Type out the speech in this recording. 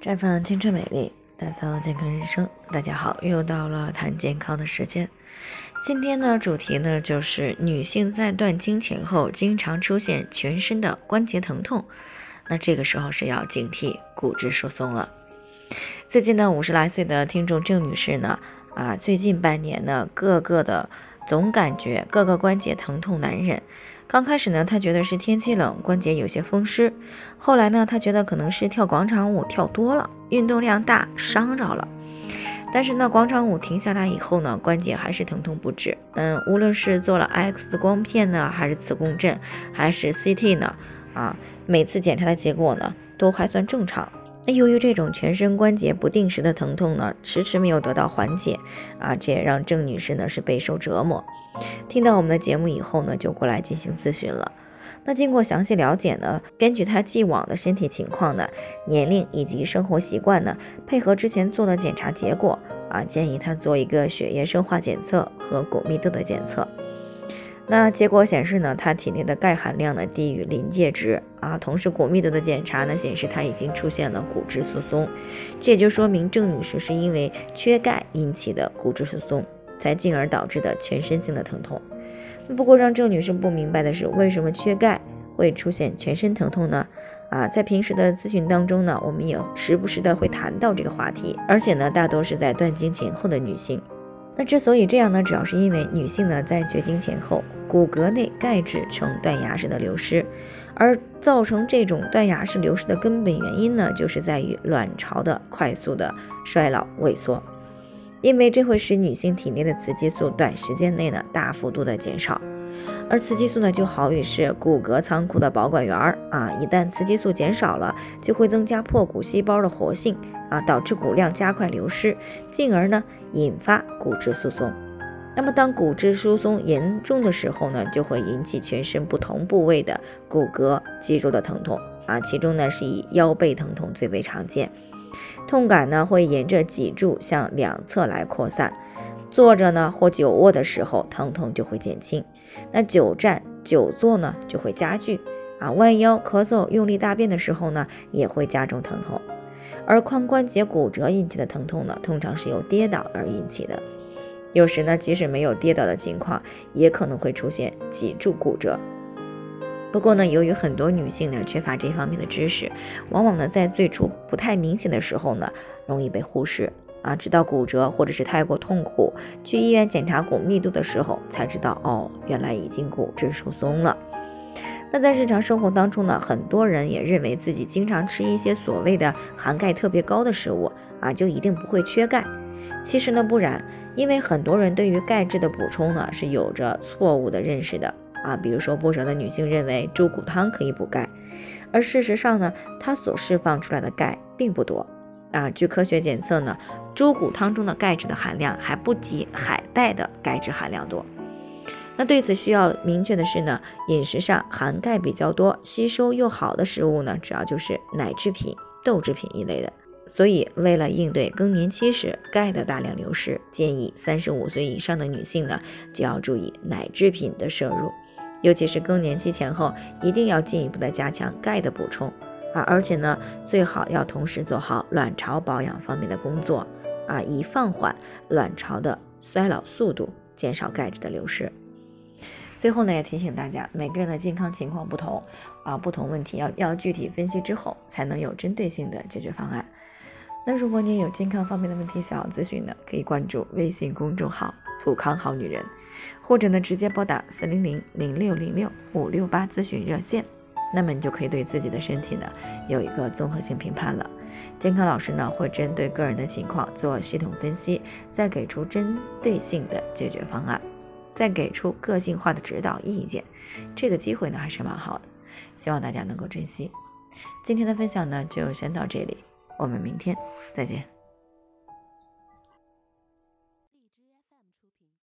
绽放青春美丽，打造健康人生。大家好，又到了谈健康的时间。今天呢，主题呢就是女性在断经前后经常出现全身的关节疼痛，那这个时候是要警惕骨质疏松了。最近呢，五十来岁的听众郑女士呢，啊，最近半年呢，个个的总感觉各个关节疼痛难忍。刚开始呢，他觉得是天气冷，关节有些风湿。后来呢，他觉得可能是跳广场舞跳多了，运动量大伤着了。但是呢，广场舞停下来以后呢，关节还是疼痛不止。嗯，无论是做了 X 光片呢，还是磁共振，还是 CT 呢，啊，每次检查的结果呢，都还算正常。那由于这种全身关节不定时的疼痛呢，迟迟没有得到缓解啊，这也让郑女士呢是备受折磨。听到我们的节目以后呢，就过来进行咨询了。那经过详细了解呢，根据她既往的身体情况呢、年龄以及生活习惯呢，配合之前做的检查结果啊，建议她做一个血液生化检测和骨密度的检测。那结果显示呢，他体内的钙含量呢低于临界值啊，同时骨密度的检查呢显示他已经出现了骨质疏松，这也就说明郑女士是因为缺钙引起的骨质疏松，才进而导致的全身性的疼痛。不过让郑女士不明白的是，为什么缺钙会出现全身疼痛呢？啊，在平时的咨询当中呢，我们也时不时的会谈到这个话题，而且呢，大多是在断经前后的女性。那之所以这样呢，主要是因为女性呢在绝经前后，骨骼内钙质呈断崖式的流失，而造成这种断崖式流失的根本原因呢，就是在于卵巢的快速的衰老萎缩，因为这会使女性体内的雌激素短时间内呢大幅度的减少。而雌激素呢，就好比是骨骼仓库的保管员儿啊，一旦雌激素减少了，就会增加破骨细胞的活性啊，导致骨量加快流失，进而呢引发骨质疏松。那么当骨质疏松严重的时候呢，就会引起全身不同部位的骨骼肌肉的疼痛啊，其中呢是以腰背疼痛最为常见，痛感呢会沿着脊柱向两侧来扩散。坐着呢或久卧的时候，疼痛就会减轻；那久站久坐呢就会加剧啊。弯腰咳嗽、用力大便的时候呢，也会加重疼痛。而髋关节骨折引起的疼痛呢，通常是由跌倒而引起的。有时呢，即使没有跌倒的情况，也可能会出现脊柱骨折。不过呢，由于很多女性呢缺乏这方面的知识，往往呢在最初不太明显的时候呢，容易被忽视。啊，直到骨折或者是太过痛苦，去医院检查骨密度的时候，才知道哦，原来已经骨质疏松了。那在日常生活当中呢，很多人也认为自己经常吃一些所谓的含钙特别高的食物啊，就一定不会缺钙。其实呢不然，因为很多人对于钙质的补充呢是有着错误的认识的啊。比如说，不少的女性认为猪骨汤可以补钙，而事实上呢，它所释放出来的钙并不多。啊，据科学检测呢，猪骨汤中的钙质的含量还不及海带的钙质含量多。那对此需要明确的是呢，饮食上含钙比较多、吸收又好的食物呢，主要就是奶制品、豆制品一类的。所以，为了应对更年期时钙的大量流失，建议三十五岁以上的女性呢，就要注意奶制品的摄入，尤其是更年期前后，一定要进一步的加强钙的补充。啊，而且呢，最好要同时做好卵巢保养方面的工作啊，以放缓卵巢的衰老速度，减少钙质的流失。最后呢，也提醒大家，每个人的健康情况不同啊，不同问题要要具体分析之后，才能有针对性的解决方案。那如果你也有健康方面的问题想要咨询的，可以关注微信公众号“普康好女人”，或者呢直接拨打四零零零六零六五六八咨询热线。那么你就可以对自己的身体呢有一个综合性评判了。健康老师呢会针对个人的情况做系统分析，再给出针对性的解决方案，再给出个性化的指导意见。这个机会呢还是蛮好的，希望大家能够珍惜。今天的分享呢就先到这里，我们明天再见。